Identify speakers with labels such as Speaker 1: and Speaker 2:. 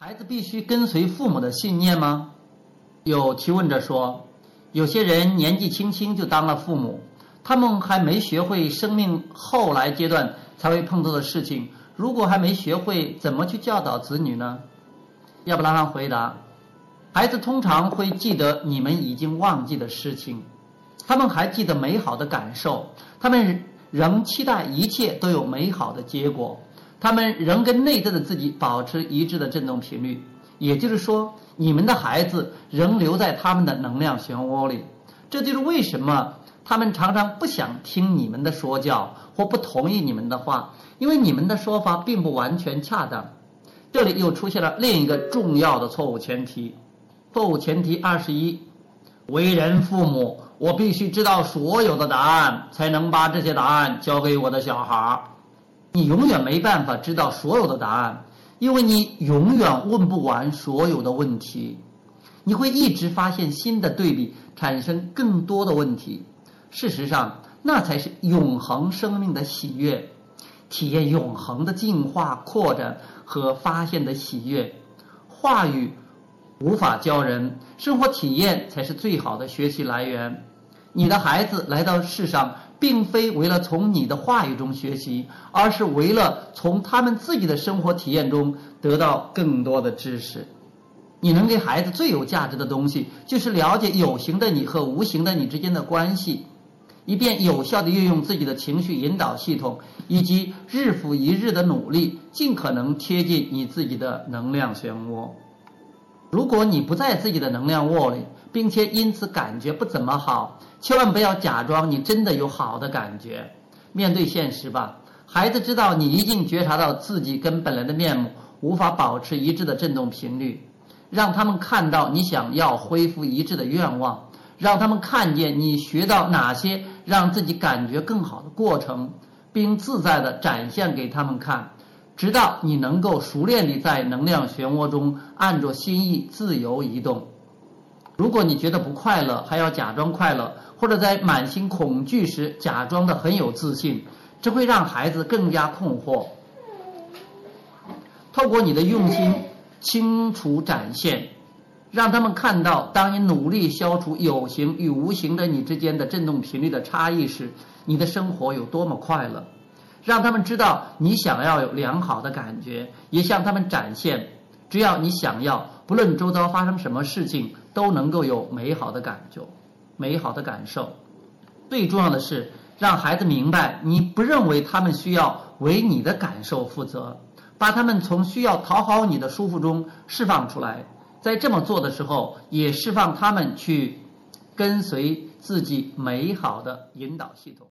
Speaker 1: 孩子必须跟随父母的信念吗？有提问者说，有些人年纪轻轻就当了父母，他们还没学会生命后来阶段才会碰到的事情。如果还没学会怎么去教导子女呢？亚伯拉罕回答：孩子通常会记得你们已经忘记的事情，他们还记得美好的感受，他们仍期待一切都有美好的结果。他们仍跟内在的自己保持一致的振动频率，也就是说，你们的孩子仍留在他们的能量漩涡里。这就是为什么他们常常不想听你们的说教或不同意你们的话，因为你们的说法并不完全恰当。这里又出现了另一个重要的错误前提。错误前提二十一：为人父母，我必须知道所有的答案，才能把这些答案交给我的小孩儿。你永远没办法知道所有的答案，因为你永远问不完所有的问题。你会一直发现新的对比，产生更多的问题。事实上，那才是永恒生命的喜悦，体验永恒的进化、扩展和发现的喜悦。话语无法教人，生活体验才是最好的学习来源。你的孩子来到世上。并非为了从你的话语中学习，而是为了从他们自己的生活体验中得到更多的知识。你能给孩子最有价值的东西，就是了解有形的你和无形的你之间的关系，以便有效地运用自己的情绪引导系统，以及日复一日的努力，尽可能贴近你自己的能量漩涡。如果你不在自己的能量窝里，并且因此感觉不怎么好，千万不要假装你真的有好的感觉。面对现实吧，孩子知道你一定觉察到自己跟本来的面目无法保持一致的振动频率，让他们看到你想要恢复一致的愿望，让他们看见你学到哪些让自己感觉更好的过程，并自在的展现给他们看。直到你能够熟练地在能量漩涡中按着心意自由移动。如果你觉得不快乐，还要假装快乐，或者在满心恐惧时假装的很有自信，这会让孩子更加困惑。透过你的用心清楚展现，让他们看到，当你努力消除有形与无形的你之间的振动频率的差异时，你的生活有多么快乐。让他们知道你想要有良好的感觉，也向他们展现，只要你想要，不论周遭发生什么事情，都能够有美好的感觉、美好的感受。最重要的是，让孩子明白，你不认为他们需要为你的感受负责，把他们从需要讨好你的舒服中释放出来。在这么做的时候，也释放他们去跟随自己美好的引导系统。